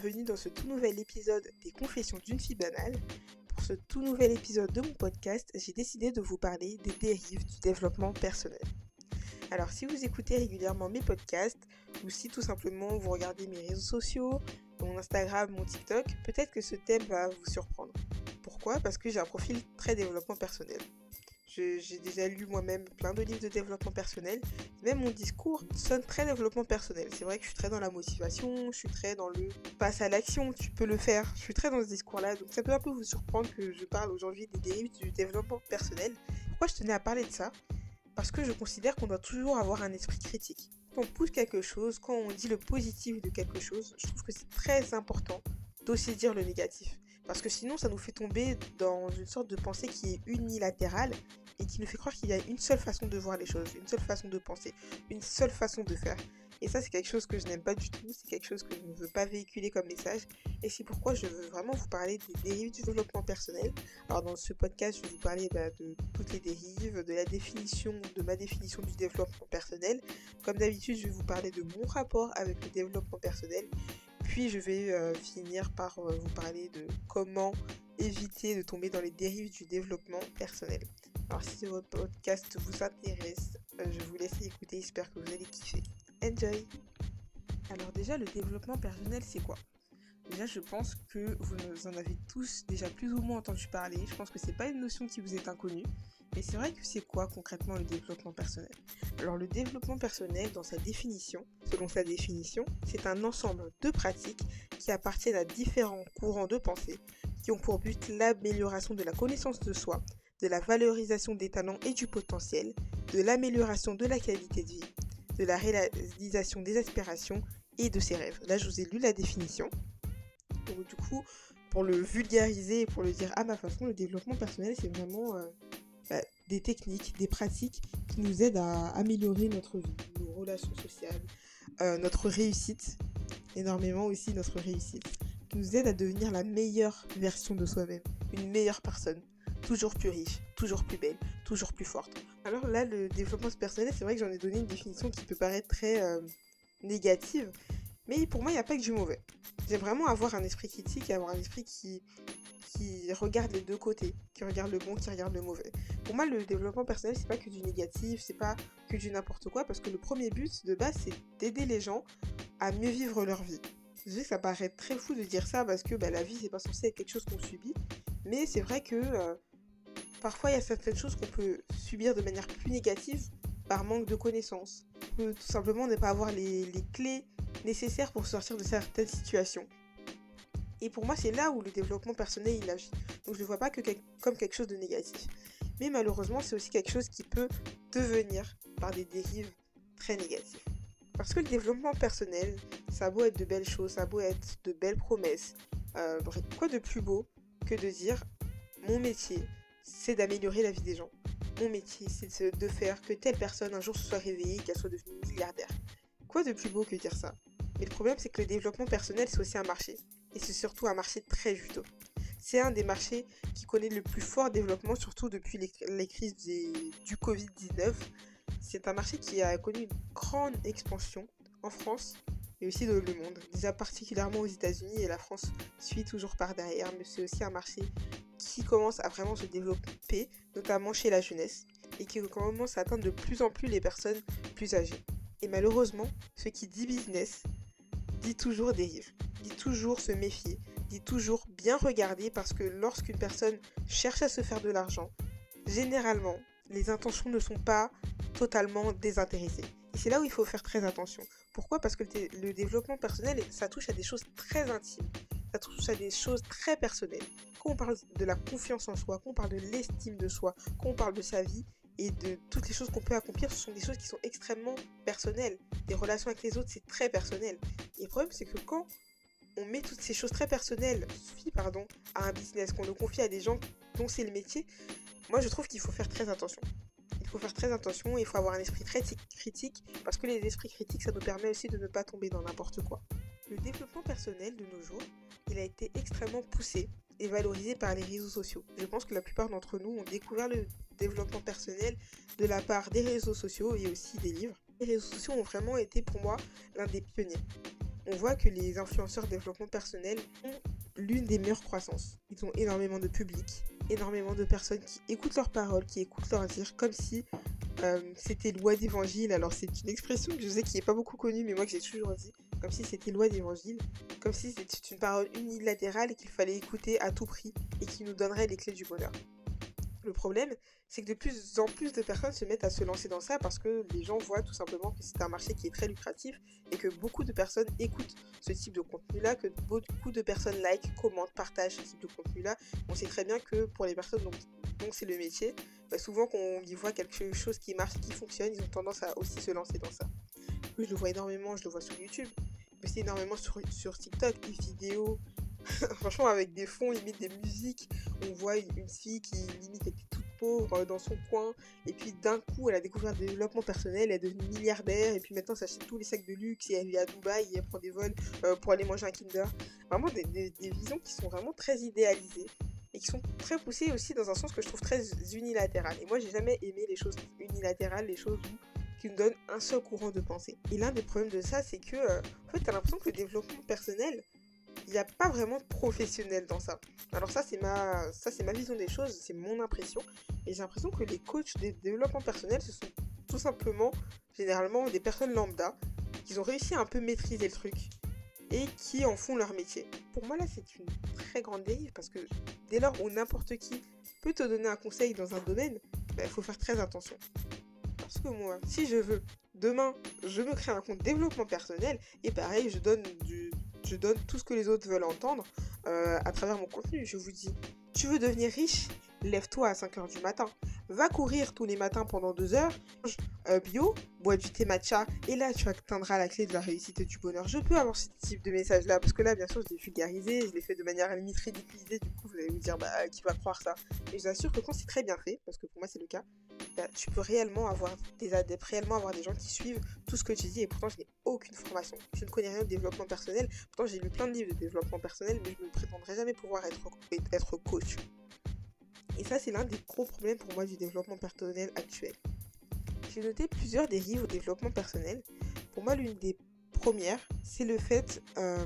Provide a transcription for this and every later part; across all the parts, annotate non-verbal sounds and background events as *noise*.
bienvenue dans ce tout nouvel épisode des Confessions d'une fille banale. Pour ce tout nouvel épisode de mon podcast, j'ai décidé de vous parler des dérives du développement personnel. Alors si vous écoutez régulièrement mes podcasts, ou si tout simplement vous regardez mes réseaux sociaux, mon Instagram, mon TikTok, peut-être que ce thème va vous surprendre. Pourquoi? Parce que j'ai un profil très développement personnel. J'ai déjà lu moi-même plein de livres de développement personnel. Même mon discours sonne très développement personnel. C'est vrai que je suis très dans la motivation, je suis très dans le passe à l'action, tu peux le faire. Je suis très dans ce discours-là. Donc ça peut un peu vous surprendre que je parle aujourd'hui des dérives du développement personnel. Pourquoi je tenais à parler de ça? Parce que je considère qu'on doit toujours avoir un esprit critique. Quand on pousse quelque chose, quand on dit le positif de quelque chose, je trouve que c'est très important d'aussi dire le négatif. Parce que sinon, ça nous fait tomber dans une sorte de pensée qui est unilatérale et qui nous fait croire qu'il y a une seule façon de voir les choses, une seule façon de penser, une seule façon de faire. Et ça, c'est quelque chose que je n'aime pas du tout, c'est quelque chose que je ne veux pas véhiculer comme message. Et c'est pourquoi je veux vraiment vous parler des dérives du développement personnel. Alors, dans ce podcast, je vais vous parler bah, de toutes les dérives, de la définition, de ma définition du développement personnel. Comme d'habitude, je vais vous parler de mon rapport avec le développement personnel puis je vais euh, finir par euh, vous parler de comment éviter de tomber dans les dérives du développement personnel. Alors si votre podcast vous intéresse, euh, je vous laisse écouter, j'espère que vous allez kiffer. Enjoy Alors déjà, le développement personnel, c'est quoi? Déjà, je pense que vous en avez tous déjà plus ou moins entendu parler. Je pense que c'est pas une notion qui vous est inconnue. Mais c'est vrai que c'est quoi concrètement le développement personnel? Alors le développement personnel, dans sa définition, selon sa définition, c'est un ensemble de pratiques qui appartiennent à différents courants de pensée qui ont pour but l'amélioration de la connaissance de soi, de la valorisation des talents et du potentiel, de l'amélioration de la qualité de vie, de la réalisation des aspirations et de ses rêves. Là, je vous ai lu la définition. Donc, du coup, pour le vulgariser et pour le dire à ma façon, le développement personnel, c'est vraiment euh, bah, des techniques, des pratiques qui nous aident à améliorer notre vie, nos relations sociales, euh, notre réussite, énormément aussi notre réussite, qui nous aident à devenir la meilleure version de soi-même, une meilleure personne, toujours plus riche, toujours plus belle, toujours plus forte. Alors là, le développement personnel, c'est vrai que j'en ai donné une définition qui peut paraître très euh, négative, mais pour moi, il n'y a pas que du mauvais. J'aime vraiment avoir un esprit critique et avoir un esprit qui, qui regarde les deux côtés, qui regarde le bon, qui regarde le mauvais. Pour moi, le développement personnel, c'est pas que du négatif, c'est pas que du n'importe quoi, parce que le premier but de base, c'est d'aider les gens à mieux vivre leur vie. Je sais que ça paraît très fou de dire ça parce que bah, la vie, c'est pas censé être quelque chose qu'on subit, mais c'est vrai que euh, parfois, il y a certaines choses qu'on peut subir de manière plus négative par manque de connaissances. On tout simplement ne pas avoir les clés nécessaires pour sortir de certaines situations. Et pour moi, c'est là où le développement personnel il agit. Donc je ne le vois pas que comme quelque chose de négatif. Mais malheureusement, c'est aussi quelque chose qui peut devenir par des dérives très négatives. Parce que le développement personnel, ça a beau être de belles choses, ça a beau être de belles promesses. Euh, quoi de plus beau que de dire mon métier, c'est d'améliorer la vie des gens. Mon métier, c'est de faire que telle personne un jour se soit réveillée, qu'elle soit devenue milliardaire. Quoi de plus beau que dire ça? Mais le problème, c'est que le développement personnel, c'est aussi un marché et c'est surtout un marché très juteux. C'est un des marchés qui connaît le plus fort développement, surtout depuis les, crises du Covid-19. C'est un marché qui a connu une grande expansion en France et aussi dans le monde, déjà particulièrement aux États-Unis et la France suit toujours par derrière, mais c'est aussi un marché qui commence à vraiment se développer, notamment chez la jeunesse, et qui commence à atteindre de plus en plus les personnes plus âgées. Et malheureusement, ce qui dit business dit toujours dérive dit toujours se méfier, dit toujours bien regarder parce que lorsqu'une personne cherche à se faire de l'argent, généralement, les intentions ne sont pas totalement désintéressées. Et c'est là où il faut faire très attention. Pourquoi? Parce que le, développement personnel, ça touche à des choses très intimes. Ça touche à des choses très personnelles. Quand on parle de la confiance en soi, quand on parle de l'estime de soi, quand on parle de sa vie et de toutes les choses qu'on peut accomplir, ce sont des choses qui sont extrêmement personnelles. Les relations avec les autres, c'est très personnel. Et le problème, c'est que quand on met toutes ces choses très personnelles, suffit pardon, à un business, qu'on le confie à des gens dont c'est le métier, moi je trouve qu'il faut faire très attention. Il faut faire très attention, il faut avoir un esprit très critique, parce que les esprits critiques, ça nous permet aussi de ne pas tomber dans n'importe quoi. Le développement personnel de nos jours, il a été extrêmement poussé et valorisé par les réseaux sociaux. Je pense que la plupart d'entre nous ont découvert le développement personnel de la part des réseaux sociaux et aussi des livres. Les réseaux sociaux ont vraiment été pour moi l'un des pionniers on voit que les influenceurs développement personnel ont l'une des meilleures croissances. Ils ont énormément de public, énormément de personnes qui écoutent leurs paroles, qui écoutent leurs dires, comme si euh, c'était loi d'évangile. Alors c'est une expression que je sais qui n'est pas beaucoup connue, mais moi que j'ai toujours dit, comme si c'était loi d'évangile, comme si c'était une parole unilatérale qu'il fallait écouter à tout prix et qui nous donnerait les clés du bonheur. Le problème, c'est que de plus en plus de personnes se mettent à se lancer dans ça parce que les gens voient tout simplement que c'est un marché qui est très lucratif et que beaucoup de personnes écoutent ce type de contenu-là, que beaucoup de personnes like, commentent, partagent ce type de contenu-là. On sait très bien que pour les personnes dont, c'est le métier, bah, souvent quand on y voit quelque chose qui marche, qui fonctionne, ils ont tendance à aussi se lancer dans ça. je le vois énormément, je le vois sur YouTube, mais c'est énormément sur, sur TikTok, des vidéos, *laughs* franchement avec des fonds, limite des musiques, on voit une, fille qui limite était toute pauvre dans son coin, et puis d'un coup elle a découvert le développement personnel, elle est devenue milliardaire, et puis maintenant elle s'achète tous les sacs de luxe, et elle vit à Dubaï, elle prend des vols euh, pour aller manger un Kinder. Vraiment des, visions qui sont vraiment très idéalisées, et qui sont très poussées aussi dans un sens que je trouve très unilatéral. Et moi j'ai jamais aimé les choses unilatérales, les choses qui nous donnent un seul courant de pensée. Et l'un des problèmes de ça, c'est que, euh, en fait, t'as l'impression que le développement personnel, il n'y a pas vraiment de professionnel dans ça. Alors ça c'est ma c'est ma vision des choses, c'est mon impression et j'ai l'impression que les coachs de développement personnel ce sont tout simplement généralement des personnes lambda qui ont réussi à un peu maîtriser le truc et qui en font leur métier. Pour moi là c'est une très grande dérive parce que dès lors où n'importe qui peut te donner un conseil dans un domaine, bah, il faut faire très attention. Parce que moi, si je veux, demain, je me crée un compte développement personnel et pareil, je donne du, je donne tout ce que les autres veulent entendre euh, à travers mon contenu. Je vous dis, tu veux devenir riche? Lève-toi à 5h du matin. Va courir tous les matins pendant 2 heures. Euh, bio, bois du thé matcha. Et là, tu atteindras la clé de la réussite et du bonheur. Je peux avoir ce type de message-là. Parce que là, bien sûr, je l'ai vulgarisé. Je l'ai fait de manière à limite ridiculisée. Du coup, vous allez vous dire, bah, qui va croire ça? Et je vous assure que quand c'est très bien fait, parce que pour moi, c'est le cas, bah, tu peux réellement avoir des adeptes, réellement avoir des gens qui suivent tout ce que tu dis. Et pourtant, je n'ai aucune formation. Je ne connais rien de développement personnel. Pourtant, j'ai lu plein de livres de développement personnel, mais je ne prétendrai jamais pouvoir être, être coach. Et ça, c'est l'un des gros problèmes pour moi du développement personnel actuel. J'ai noté plusieurs dérives au développement personnel. Pour moi, l'une des premières, c'est le fait euh,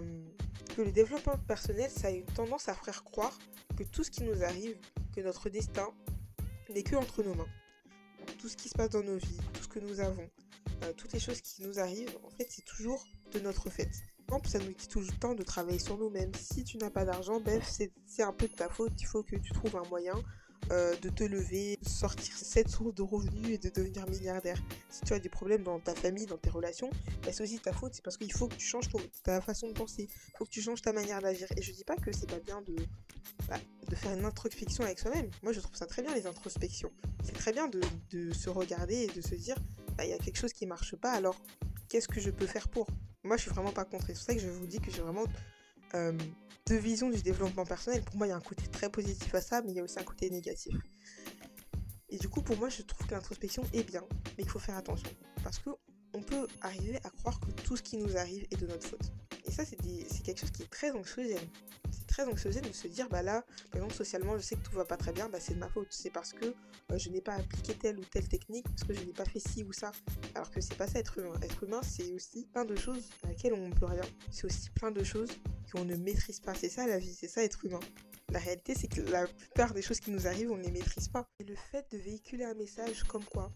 que le développement personnel, ça a une tendance à faire croire que tout ce qui nous arrive, que notre destin n'est que entre nos mains tout ce qui se passe dans nos vies, tout ce que nous avons, euh, toutes les choses qui nous arrivent, en fait, c'est toujours de notre fait. Ça nous dit tout le temps de travailler sur nous-mêmes. Si tu n'as pas d'argent, bref, c'est un peu de ta faute. Il faut que tu trouves un moyen euh, de te lever, de sortir cette source de revenus et de devenir milliardaire. Si tu as des problèmes dans ta famille, dans tes relations, bah, c'est aussi ta faute. C'est parce qu'il faut que tu changes ta façon de penser. Il faut que tu changes ta manière d'agir. Et je dis pas que c'est pas bien de, bah, de faire une introspection avec soi-même. Moi, je trouve ça très bien les introspections. C'est très bien de, de, se regarder et de se dire, bah, il y a quelque chose qui marche pas. Alors, qu'est-ce que je peux faire pour? Moi, je suis vraiment pas contre. C'est pour ça que je vous dis que j'ai vraiment euh, deux visions du développement personnel. Pour moi, il y a un côté très positif à ça, mais il y a aussi un côté négatif. Et du coup, pour moi, je trouve que l'introspection est bien, mais il faut faire attention. Parce que on peut arriver à croire que tout ce qui nous arrive est de notre faute. Et ça, c'est quelque chose qui est très anxiogène. Très anxiogène de se dire, bah là, par exemple, socialement, je sais que tout va pas très bien, bah c'est de ma faute. C'est parce que euh, je n'ai pas appliqué telle ou telle technique, parce que je n'ai pas fait ci ou ça. Alors que c'est pas ça être humain. Être humain, c'est aussi plein de choses à laquelle on ne peut rien. C'est aussi plein de choses qu'on ne maîtrise pas. C'est ça la vie, c'est ça être humain. La réalité, c'est que la plupart des choses qui nous arrivent, on ne les maîtrise pas. Et le fait de véhiculer un message comme quoi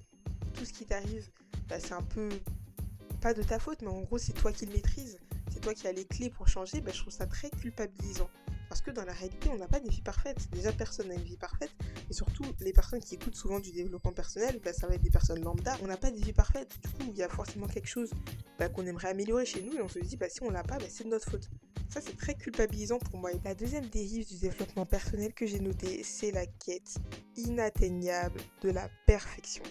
tout ce qui t'arrive, bah, c'est un peu pas de ta faute, mais en gros, c'est toi qui le maîtrises. C'est toi qui as les clés pour changer. Bah, je trouve ça très culpabilisant. Parce que dans la réalité, on n'a pas de vie parfaite. Déjà, personne n'a une vie parfaite. Et surtout, les personnes qui écoutent souvent du développement personnel, bah, ça va être des personnes lambda. On n'a pas de vie parfaite. Du coup, il y a forcément quelque chose bah, qu'on aimerait améliorer chez nous. Et on se dit, bah, si on l'a pas, bah, c'est de notre faute. Ça, c'est très culpabilisant pour moi. La deuxième dérive du développement personnel que j'ai noté, c'est la quête inatteignable de la perfection.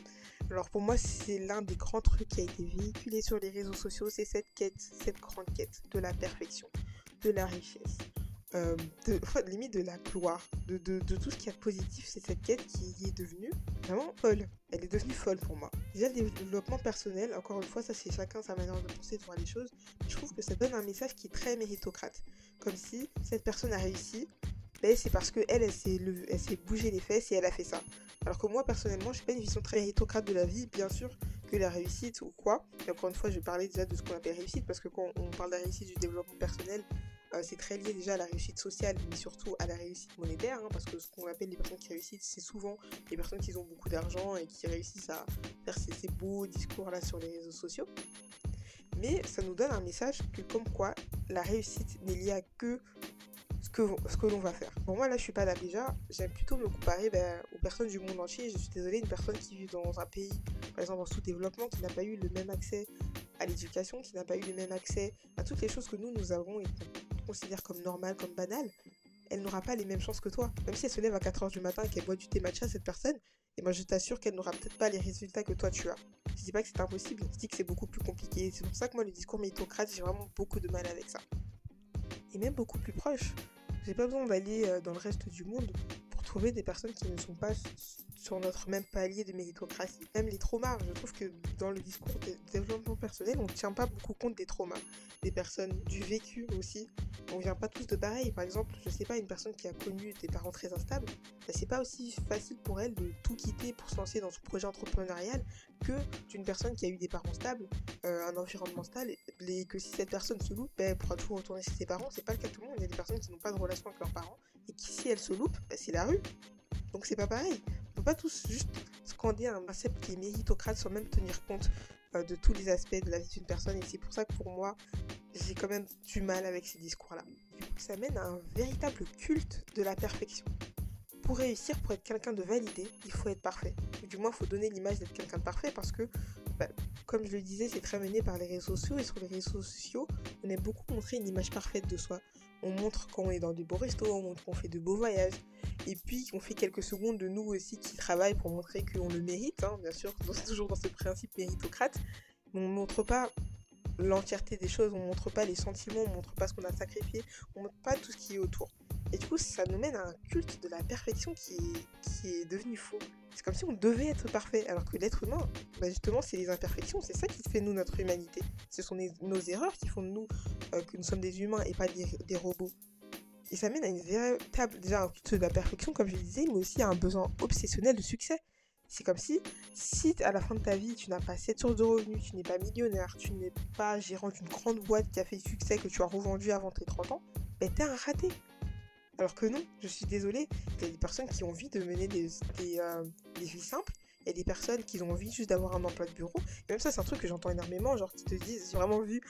Alors pour moi, c'est l'un des grands trucs qui a été véhiculé sur les réseaux sociaux, c'est cette quête, cette grande quête de la perfection, de la richesse, euh, de, limite de la gloire, de, tout ce qui est positif, c'est cette quête qui est devenue vraiment folle. Elle est devenue folle pour moi. Déjà, le développement personnel, encore une fois, ça c'est chacun sa manière de penser, de voir les choses. Je trouve que ça donne un message qui est très méritocrate. Comme si cette personne a réussi, ben, c'est parce qu'elle, elle, s'est bougé les fesses et elle a fait ça. Alors que moi, personnellement, je n'ai pas une vision très méritocrate de la vie. Bien sûr, que la réussite ou quoi. Et encore une fois, je parler déjà de ce qu'on appelle réussite parce que quand on parle de la réussite du développement personnel, euh, c'est très lié déjà à la réussite sociale, mais surtout à la réussite monétaire, hein, parce que ce qu'on appelle les personnes qui réussissent, c'est souvent les personnes qui ont beaucoup d'argent et qui réussissent à faire ces, beaux discours là sur les réseaux sociaux. Mais ça nous donne un message que comme quoi la réussite n'est liée à que ce que, ce que l'on va faire. Moi, là, je suis pas là déjà. J'aime plutôt me comparer ben, aux personnes du monde entier. Je suis désolée, une personne qui vit dans un pays, par exemple en sous-développement, qui n'a pas eu le même accès à l'éducation, qui n'a pas eu le même accès à toutes les choses que nous, nous avons considère comme normal, comme banal, elle n'aura pas les mêmes chances que toi. Même si elle se lève à 4h du matin et qu'elle boit du thé matcha, cette personne, et moi je t'assure qu'elle n'aura peut-être pas les résultats que toi tu as. Je dis pas que c'est impossible, je dis que c'est beaucoup plus compliqué. C'est pour ça que moi le discours méritocrate, j'ai vraiment beaucoup de mal avec ça. Et même beaucoup plus proche. J'ai pas besoin d'aller euh, dans le reste du monde pour trouver des personnes qui ne sont pas sur notre même palier de méritocratie. Même les traumas, je trouve que dans le discours de développement personnel, on ne tient pas beaucoup compte des traumas, des personnes, du vécu aussi. On vient pas tous de pareil. Par exemple, je sais pas, une personne qui a connu des parents très instables, bah, c'est pas aussi facile pour elle de tout quitter pour se lancer dans son projet entrepreneurial que d'une personne qui a eu des parents stables, euh, un environnement stable, et que si cette personne se loupe, bah, elle pourra toujours retourner chez ses parents. C'est pas le cas de tout le monde. Il y a des personnes qui n'ont pas de relation avec leurs parents et qui, si elles se loupent, bah, c'est la rue. Donc c'est pas pareil pas tous juste scander un concept qui est méritocrate sans même tenir compte euh, de tous les aspects de la vie d'une personne. Et c'est pour ça que pour moi, j'ai quand même du mal avec ces discours-là. Ça mène à un véritable culte de la perfection. Pour réussir, pour être quelqu'un de validé, il faut être parfait. du moins, il faut donner l'image d'être quelqu'un de parfait parce que, bah, comme je le disais, c'est très mené par les réseaux sociaux. Et sur les réseaux sociaux, on aime beaucoup montrer une image parfaite de soi. On montre quand on est dans des beaux restos, on montre qu'on fait de beaux voyages, et puis on fait quelques secondes de nous aussi qui travaillent pour montrer qu'on le mérite, hein, bien sûr, *laughs* toujours dans ce principe méritocrate. Mais on ne montre pas l'entièreté des choses, on ne montre pas les sentiments, on ne montre pas ce qu'on a sacrifié, on ne montre pas tout ce qui est autour. Et du coup, ça nous mène à un culte de la perfection qui est, qui est devenu faux. C'est comme si on devait être parfait, alors que l'être humain, bah, justement, c'est les imperfections, c'est ça qui fait nous notre humanité. Ce sont nos erreurs qui font de nous euh, que nous sommes des humains et pas des robots. Et ça mène à une véritable, déjà un culte de la perfection, comme je disais, mais aussi à un besoin obsessionnel de succès. C'est comme si, si à la fin de ta vie, tu n'as pas cette source de revenus, tu n'es pas millionnaire, tu n'es pas gérant d'une grande boîte qui a fait succès, que tu as revendu avant tes 30 ans, ben t'es un raté. Alors que non, je suis désolée, il y a des personnes qui ont envie de mener euh, des vies simples, il y a des personnes qui ont envie juste d'avoir un emploi de bureau. Et même ça, c'est un truc que j'entends énormément, genre qui te disent, j'ai vraiment vu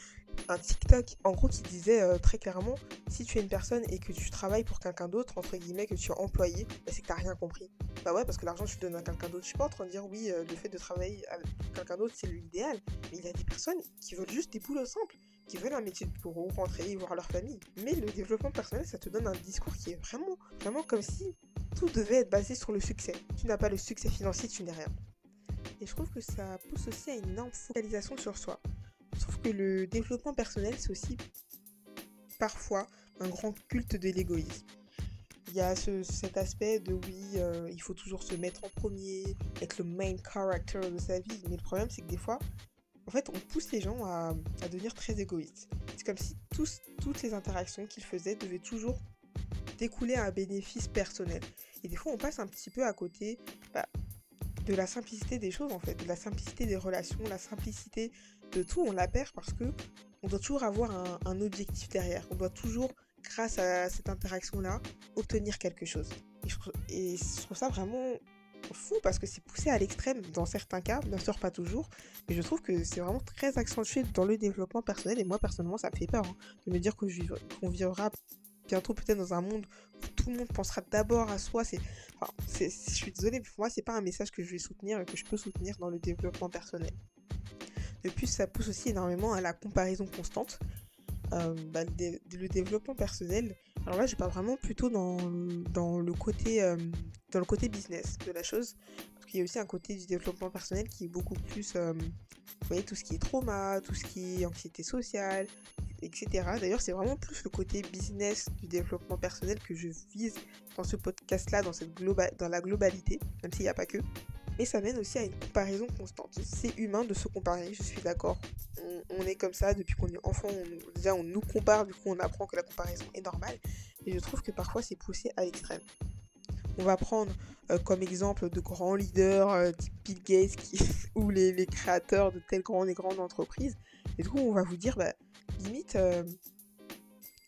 un TikTok, en gros, qui disait euh, très clairement, si tu es une personne et que tu travailles pour quelqu'un d'autre, entre guillemets, que tu es employé, bah, c'est que t'as rien compris. Bah ouais, parce que l'argent, tu le donnes à quelqu'un d'autre. Je suis pas en train de dire, oui, euh, le fait de travailler avec quelqu'un d'autre, c'est l'idéal. Mais il y a des personnes qui veulent juste des boulots simples qui veulent un métier de bureau, rentrer et voir leur famille. Mais le développement personnel, ça te donne un discours qui est vraiment, vraiment comme si tout devait être basé sur le succès. Tu n'as pas le succès financier, tu n'es rien. Et je trouve que ça pousse aussi à une énorme focalisation sur soi. Je trouve que le développement personnel, c'est aussi parfois un grand culte de l'égoïsme. Il y a cet aspect de oui, euh, il faut toujours se mettre en premier, être le main character de sa vie. Mais le problème, c'est que des fois, en fait, on pousse les gens à, devenir très égoïstes. C'est comme si toutes les interactions qu'ils faisaient devaient toujours découler à un bénéfice personnel. Et des fois, on passe un petit peu à côté bah, de la simplicité des choses, en fait, de la simplicité des relations, la simplicité de tout. On la perd parce que on doit toujours avoir un, objectif derrière. On doit toujours, grâce à cette interaction-là, obtenir quelque chose. Et je, trouve ça vraiment fou parce que c'est poussé à l'extrême dans certains cas, bien sûr pas toujours, mais je trouve que c'est vraiment très accentué dans le développement personnel et moi personnellement ça me fait peur hein, de me dire qu'on vivra bientôt peut-être dans un monde où tout le monde pensera d'abord à soi. C'est, je suis désolée, mais pour moi, c'est pas un message que je vais soutenir et que je peux soutenir dans le développement personnel. De plus, ça pousse aussi énormément à la comparaison constante. Euh, bah, le, développement personnel. Alors là, je parle vraiment plutôt dans, dans, le côté, euh, dans le côté business de la chose. Parce qu'il y a aussi un côté du développement personnel qui est beaucoup plus, euh, vous voyez, tout ce qui est trauma, tout ce qui est anxiété sociale, etc. D'ailleurs, c'est vraiment plus le côté business du développement personnel que je vise dans ce podcast-là, dans, dans la globalité, même s'il n'y a pas que. Mais ça mène aussi à une comparaison constante. C'est humain de se comparer, je suis d'accord. On, est comme ça depuis qu'on est enfant, on, déjà on nous compare, du coup on apprend que la comparaison est normale. Et je trouve que parfois c'est poussé à l'extrême. On va prendre euh, comme exemple de grands leaders euh, type Bill Gates *laughs* ou les, créateurs de telles grandes et grandes entreprises. Et du coup, on va vous dire, bah, limite, euh,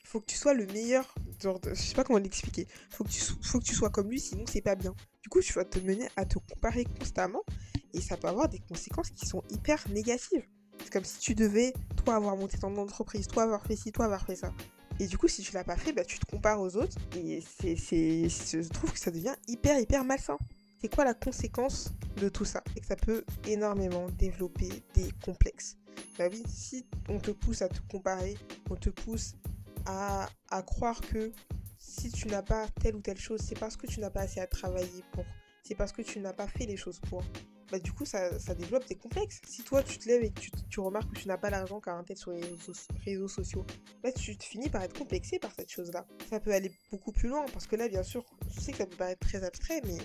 faut que tu sois le meilleur. Genre je sais pas comment l'expliquer. Faut faut que tu sois comme lui, sinon c'est pas bien. Du coup, tu vas te mener à te comparer constamment et ça peut avoir des conséquences qui sont hyper négatives. C'est comme si tu devais, toi, avoir monté ton entreprise, toi, avoir fait ci, toi, avoir fait ça. Et du coup, si tu l'as pas fait, bah, tu te compares aux autres. Et c'est, je trouve que ça devient hyper, hyper malsain. C'est quoi la conséquence de tout ça? Et que ça peut énormément développer des complexes. Bah oui, si on te pousse à te comparer, on te pousse à, à croire que si tu n'as pas telle ou telle chose, c'est parce que tu n'as pas assez à travailler pour. C'est parce que tu n'as pas fait les choses pour bah, du coup, ça, ça, développe des complexes. Si toi, tu te lèves et tu, tu remarques que tu n'as pas l'argent qu'à un sur les réseaux, sociaux, bah, tu finis par être complexé par cette chose-là. Ça peut aller beaucoup plus loin, parce que là, bien sûr, je sais que ça peut paraître très abstrait, mais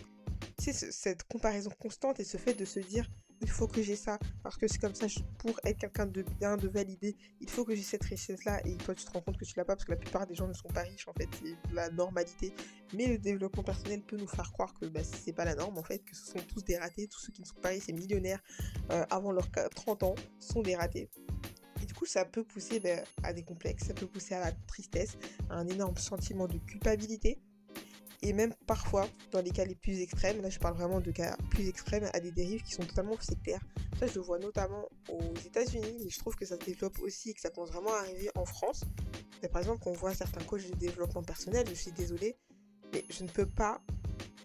c'est cette comparaison constante et ce fait de se dire il faut que j'ai ça, parce que c'est comme ça, pour être quelqu'un de bien, de validé, il faut que j'ai cette richesse-là, et toi tu te rends compte que tu l'as pas, parce que la plupart des gens ne sont pas riches, en fait, c'est la normalité. Mais le développement personnel peut nous faire croire que bah, c'est pas la norme, en fait, que ce sont tous des ratés, tous ceux qui ne sont pas riches et millionnaires euh, avant leurs 30 ans sont des ratés. Et du coup, ça peut pousser bah, à des complexes, ça peut pousser à la tristesse, à un énorme sentiment de culpabilité, et même parfois, dans les cas les plus extrêmes, là je parle vraiment de cas plus extrêmes, à des dérives qui sont totalement sectaires. Ça, je le vois notamment aux États-Unis, mais je trouve que ça se développe aussi et que ça commence vraiment à arriver en France. par exemple, on voit certains coachs de développement personnel, je suis désolée, mais je ne peux pas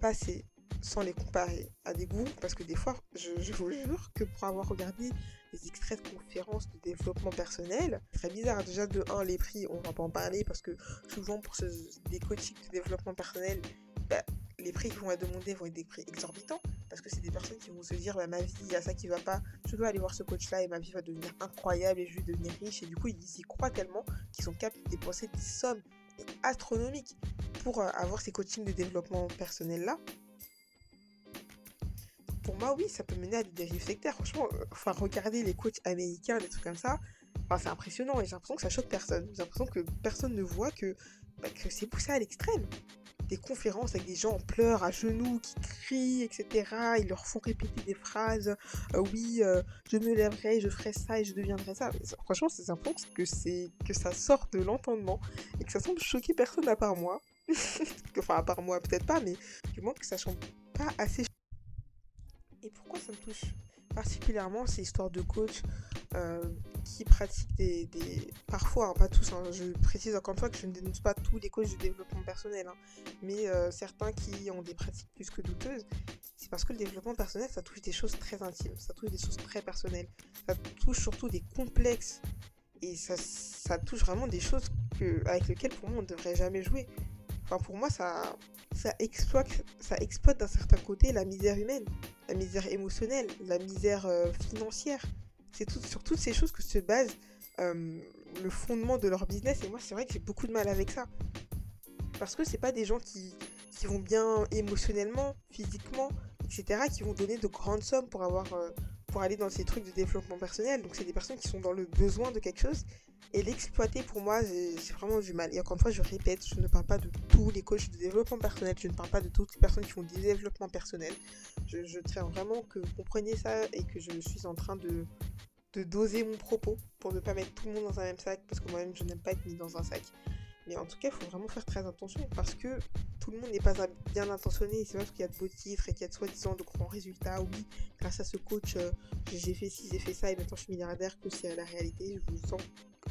passer sans les comparer à des goûts, parce que des fois, je, vous jure que pour avoir regardé des extraits de conférences de développement personnel, très bizarre. Déjà, de 1, les prix, on va pas en parler, parce que souvent, pour des coachings de développement personnel, bah, les prix qu'ils vont demander vont être des prix exorbitants, parce que c'est des personnes qui vont se dire, bah, ma vie, il y a ça qui va pas, je dois aller voir ce coach-là, et ma vie va devenir incroyable, et je vais devenir riche, et du coup, ils y croient tellement qu'ils sont capables de dépenser des sommes astronomiques pour euh, avoir ces coachings de développement personnel-là pour moi, oui, ça peut mener à des dérives sectaires. Franchement, euh, enfin, regarder les coachs américains, des trucs comme ça, enfin, c'est impressionnant et j'ai l'impression que ça choque personne. J'ai l'impression que personne ne voit que, bah, que c'est poussé à l'extrême. Des conférences avec des gens en pleurs, à genoux, qui crient, etc. Ils leur font répéter des phrases. Euh, oui, euh, je me lèverai, je ferai ça et je deviendrai ça. franchement, c'est l'impression que, c'est, que ça sort de l'entendement et que ça semble choquer personne à part moi. *laughs* enfin, à part moi, peut-être pas, mais du moins que ça semble pas assez et pourquoi ça me touche particulièrement ces histoires de coachs euh, qui pratiquent des, parfois hein, pas tous hein, je précise encore une fois que je ne dénonce pas tous les coachs de développement personnel hein, mais euh, certains qui ont des pratiques plus que douteuses c'est parce que le développement personnel ça touche des choses très intimes ça touche des choses très personnelles ça touche surtout des complexes et ça, touche vraiment des choses que, avec lesquelles pour moi on ne devrait jamais jouer. Enfin pour moi ça ça exploite ça exploite d'un certain côté la misère humaine la misère émotionnelle, la misère euh, financière. C'est tout, sur toutes ces choses que se base euh, le fondement de leur business. Et moi, c'est vrai que j'ai beaucoup de mal avec ça. Parce que c'est pas des gens qui, vont bien émotionnellement, physiquement, etc., qui vont donner de grandes sommes pour avoir euh, pour aller dans ces trucs de développement personnel. Donc c'est des personnes qui sont dans le besoin de quelque chose. Et l'exploiter pour moi, j'ai vraiment du mal. Et encore une fois, je répète, je ne parle pas de tous les coachs de développement personnel, je ne parle pas de toutes les personnes qui font du développement personnel. Je, tiens vraiment que vous compreniez ça et que je suis en train de doser mon propos pour ne pas mettre tout le monde dans un même sac, parce que moi-même, je n'aime pas être mis dans un sac. Mais en tout cas, il faut vraiment faire très attention parce que tout le monde n'est pas bien intentionné. C'est parce qu'il y a de beaux titres et qu'il y a de soi-disant de grands résultats. Oui, grâce à ce coach, euh, j'ai fait ci, j'ai fait ça et maintenant je suis milliardaire que c'est la réalité. Je vous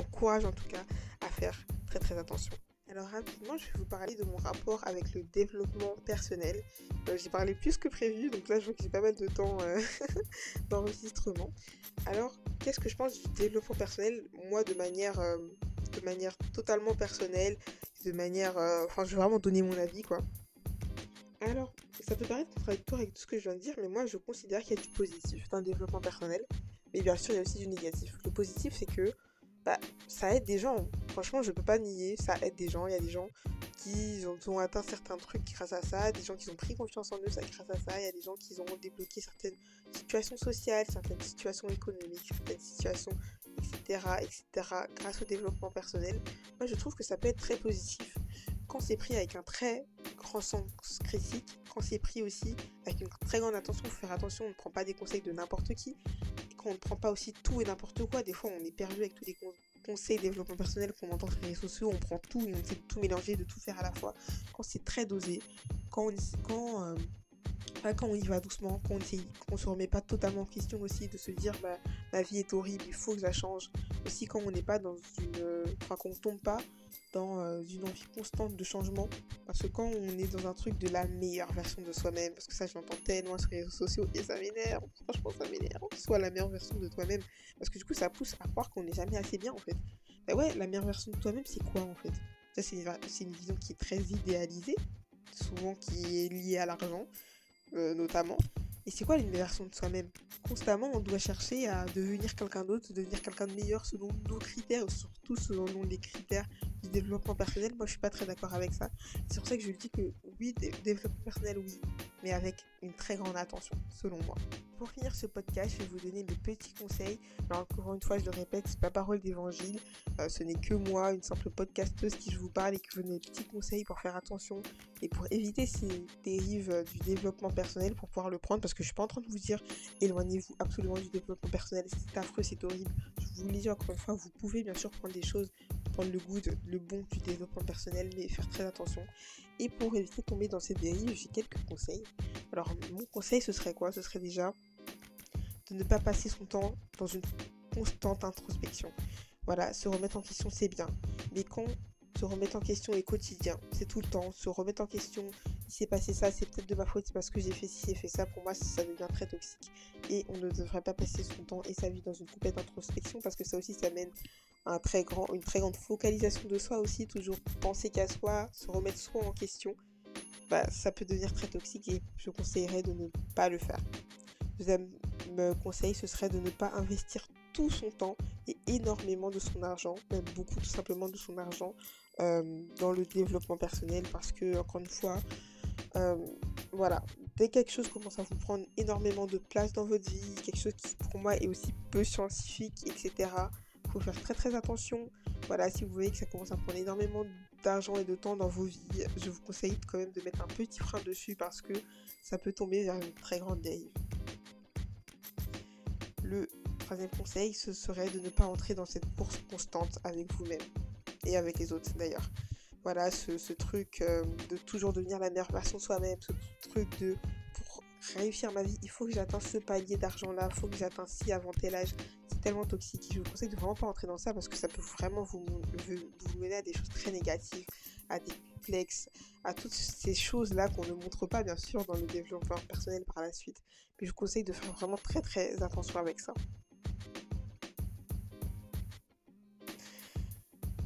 encourage en tout cas à faire très très attention. Alors rapidement, je vais vous parler de mon rapport avec le développement personnel. Euh, j'ai parlé plus que prévu, donc là je vois que j'ai pas mal de temps euh, *laughs* d'enregistrement. Alors, qu'est-ce que je pense du développement personnel? Moi, de manière de manière totalement personnelle, de manière... Euh, enfin, je vais vraiment donner mon avis, quoi. Alors, ça peut paraître contradictoire avec tout ce que je viens de dire, mais moi, je considère qu'il y a du positif dans le développement personnel. Mais bien sûr, il y a aussi du négatif. Le positif, c'est que bah, ça aide des gens. Franchement, je peux pas nier, ça aide des gens. Il y a des gens qui ont, atteint certains trucs grâce à ça, des gens qui ont pris confiance en eux grâce à ça. Il y a des gens qui ont débloqué certaines situations sociales, certaines situations économiques, certaines situations etc., etc., grâce au développement personnel, moi je trouve que ça peut être très positif quand c'est pris avec un très grand sens critique, quand c'est pris aussi avec une très grande attention, faut faire attention, on ne prend pas des conseils de n'importe qui, et qu'on ne prend pas aussi tout et n'importe quoi, des fois on est perdu avec tous les conseils développement personnel qu'on entend sur les réseaux sociaux, on prend tout on essaie de tout mélanger, de tout faire à la fois, quand c'est très dosé, quand, quand euh, quand on y va doucement, quand on ne se remet pas totalement en question aussi, de se dire bah, ma vie est horrible, il faut que je la change. Aussi quand on n'est pas dans une... Enfin qu'on ne tombe pas dans euh, une envie constante de changement. Parce que quand on est dans un truc de la meilleure version de soi-même, parce que ça j'entends tellement sur les réseaux sociaux et ça m'énerve, franchement ça m'énerve, soit la meilleure version de toi-même. Parce que du coup ça pousse à croire qu'on n'est jamais assez bien en fait. Bah ouais, la meilleure version de toi-même c'est quoi en fait? Ça c'est une vision qui est très idéalisée, souvent qui est liée à l'argent. Euh, notamment. Et c'est quoi version de soi-même? Constamment, on doit chercher à devenir quelqu'un d'autre, devenir quelqu'un de meilleur selon nos critères, surtout selon les critères du développement personnel. Moi, je suis pas très d'accord avec ça. C'est pour ça que je dis que oui, développement personnel, oui, mais avec une très grande attention, selon moi. Pour finir ce podcast, je vais vous donner mes petits conseils. encore une fois, je le répète, c'est pas parole d'évangile. Euh, ce n'est que moi, une simple podcasteuse qui je vous parle et qui vous donne des petits conseils pour faire attention et pour éviter ces dérives euh, du développement personnel pour pouvoir le prendre. Parce que je suis pas en train de vous dire éloignez-vous absolument du développement personnel, c'est affreux, c'est horrible. Je vous le dis encore une fois, vous pouvez bien sûr prendre des choses, prendre le goût, le bon du développement personnel, mais faire très attention. Et pour éviter de tomber dans ces dérives, j'ai quelques conseils. Alors, mon conseil, ce serait quoi? Ce serait déjà de ne pas passer son temps dans une constante introspection. Voilà, se remettre en question, c'est bien. Mais quand se remettre en question est quotidien, c'est tout le temps. Se remettre en question, il s'est passé ça, c'est peut-être de ma faute, c'est parce que j'ai fait ci, j'ai fait ça. Pour moi, ça devient très toxique. Et on ne devrait pas passer son temps et sa vie dans une complète introspection parce que ça aussi, ça mène très grand, une très grande focalisation de soi aussi. Toujours penser qu'à soi, se remettre soi en question. Bah, ça peut devenir très toxique et je conseillerais de ne pas le faire. Deuxième conseil, ce serait de ne pas investir tout son temps et énormément de son argent, même beaucoup tout simplement de son argent, euh, dans le développement personnel parce que, encore une fois, euh, voilà, dès quelque chose commence à vous prendre énormément de place dans votre vie, quelque chose qui pour moi est aussi peu scientifique, etc., faut faire très très attention. Voilà, si vous voyez que ça commence à prendre énormément d'argent et de temps dans vos vies, je vous conseille quand même de mettre un petit frein dessus parce que ça peut tomber vers une très grande dérive. Le troisième conseil, ce serait de ne pas entrer dans cette course constante avec vous-même et avec les autres d'ailleurs. Voilà, ce, truc euh, de toujours devenir la meilleure version soi-même, ce truc de pour réussir ma vie, il faut que j'atteigne ce palier d'argent-là, il faut que j'atteigne ci avant tel âge. Tellement toxique. Je vous conseille de vraiment pas entrer dans ça parce que ça peut vraiment vous, vous mener à des choses très négatives, à des complexes, à toutes ces choses-là qu'on ne montre pas bien sûr dans le développement personnel par la suite. Mais je vous conseille de faire vraiment très très attention avec ça.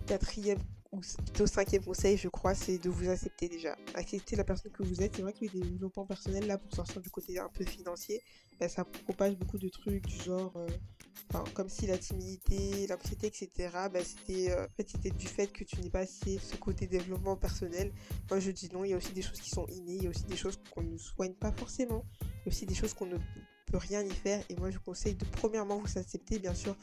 quatrième ou plutôt cinquième conseil, je crois, c'est de vous accepter déjà. Accepter la personne que vous êtes. C'est vrai que les développements personnels, là, pour sortir du côté un peu financier, ben, ça propage beaucoup de trucs du genre, euh, comme si la timidité, l'anxiété, etc., ben, c'était, euh, en du fait que tu n'es pas assez ce côté développement personnel. Moi, je dis non, il y a aussi des choses qui sont innées, il y a aussi des choses qu'on ne soigne pas forcément, il y a aussi des choses qu'on ne rien y faire. Et moi, je vous conseille de premièrement vous accepter, bien sûr,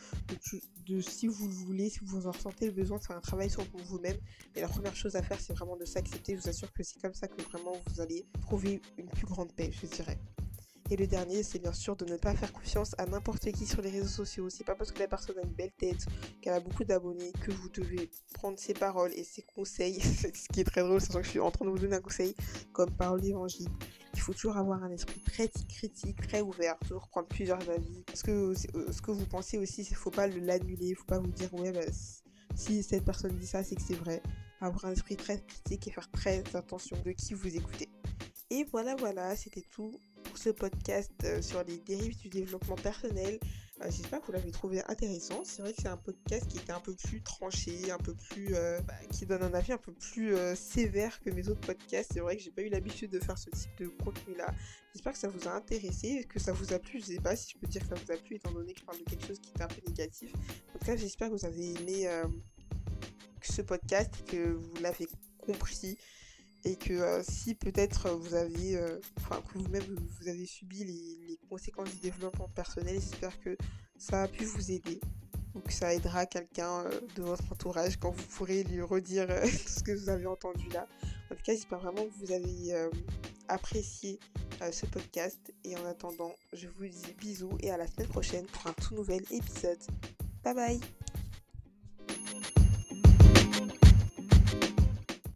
de, si vous le voulez, si vous en ressentez le besoin de faire un travail sur vous-même. Et la première chose à faire, c'est vraiment de s'accepter. Je vous assure que c'est comme ça que vraiment vous allez trouver une plus grande paix, je dirais. Et le dernier, c'est bien sûr de ne pas faire confiance à n'importe qui sur les réseaux sociaux. C'est pas parce que la personne a une belle tête, qu'elle a beaucoup d'abonnés, que vous devez prendre ses paroles et ses conseils. *laughs* Ce qui est très drôle, sachant que je suis en train de vous donner un conseil comme parole d'évangile. Il faut toujours avoir un esprit très critique, très ouvert, toujours prendre plusieurs avis. Parce que euh, ce que vous pensez aussi, il faut pas l'annuler, il faut pas vous dire ouais bah, si cette personne dit ça, c'est que c'est vrai. Avoir un esprit très critique et faire très attention de qui vous écoutez. Et voilà, voilà, c'était tout ce podcast euh, sur les dérives du développement personnel. Euh, j'espère que vous l'avez trouvé intéressant. C'est vrai que c'est un podcast qui était un peu plus tranché, un peu plus. Euh, bah, qui donne un avis un peu plus sévère que mes autres podcasts. C'est vrai que j'ai pas eu l'habitude de faire ce type de contenu-là. J'espère que ça vous a intéressé, que ça vous a plu. Je sais pas si je peux dire que ça vous a plu, étant donné que je parle de quelque chose qui était un peu négatif. En tout cas, j'espère que vous avez aimé ce podcast, que vous l'avez compris et que euh, si peut-être vous avez, euh, enfin que vous-même vous avez subi les, conséquences du développement personnel, j'espère que ça a pu vous aider. ou que ça aidera quelqu'un euh, de votre entourage quand vous pourrez lui redire euh, *laughs* tout ce que vous avez entendu là. En tout cas, j'espère vraiment que vous avez euh, apprécié ce podcast. Et en attendant, je vous dis bisous et à la semaine prochaine pour un tout nouvel épisode. Bye bye